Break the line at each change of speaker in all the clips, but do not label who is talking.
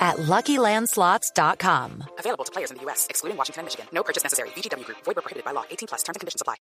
at LuckyLandSlots.com.
Available to players in the U.S., excluding Washington and Michigan. No purchase necessary. VGW Group. Void where prohibited by law. 18 plus. Terms and conditions apply.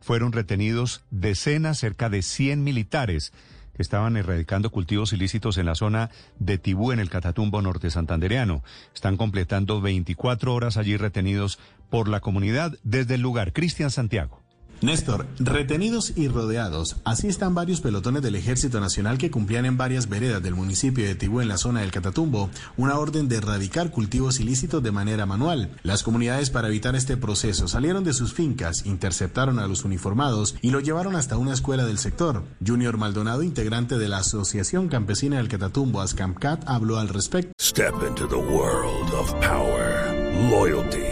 Fueron retenidos decenas, cerca de 100 militares que estaban erradicando cultivos ilícitos en la zona de Tibú, en el Catatumbo norte santandereano. Están completando 24 horas allí retenidos por la comunidad desde el lugar. Cristian Santiago.
Néstor, retenidos y rodeados, así están varios pelotones del Ejército Nacional que cumplían en varias veredas del municipio de Tibú en la zona del Catatumbo una orden de erradicar cultivos ilícitos de manera manual. Las comunidades para evitar este proceso salieron de sus fincas, interceptaron a los uniformados y lo llevaron hasta una escuela del sector. Junior Maldonado, integrante de la Asociación Campesina del Catatumbo, ASCAMCAT, habló al respecto.
Step into the world of power, loyalty.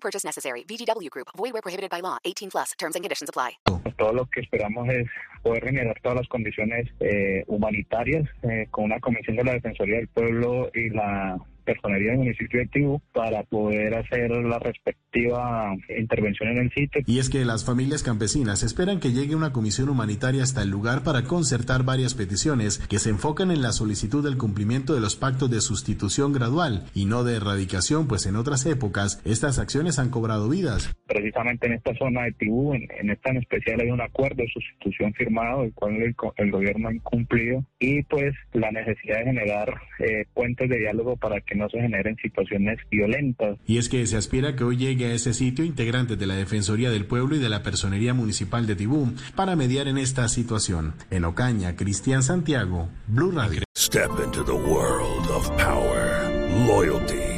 Purchase necessary. VGW Group. Void where prohibited by law. 18 plus. Terms and conditions apply.
Todo lo que esperamos es poder generar todas las condiciones eh, humanitarias eh, con una comisión de la Defensoría del Pueblo y la personería del municipio para poder hacer la respectiva intervención en el sitio.
Y es que las familias campesinas esperan que llegue una comisión humanitaria hasta el lugar para concertar varias peticiones que se enfocan en la solicitud del cumplimiento de los pactos de sustitución gradual y no de erradicación, pues en otras épocas estas acciones han cobrado vidas.
Precisamente en esta zona de Tibú, en, esta en especial, hay un acuerdo de sustitución firmado, el cual el, gobierno ha incumplido, y pues la necesidad de generar eh, puentes de diálogo para que no se generen situaciones violentas.
Y es que se aspira que hoy llegue a ese sitio integrantes de la Defensoría del Pueblo y de la Personería Municipal de Tibú para mediar en esta situación. En Ocaña, Cristian Santiago, Blue Radio.
Step into the world of power, loyalty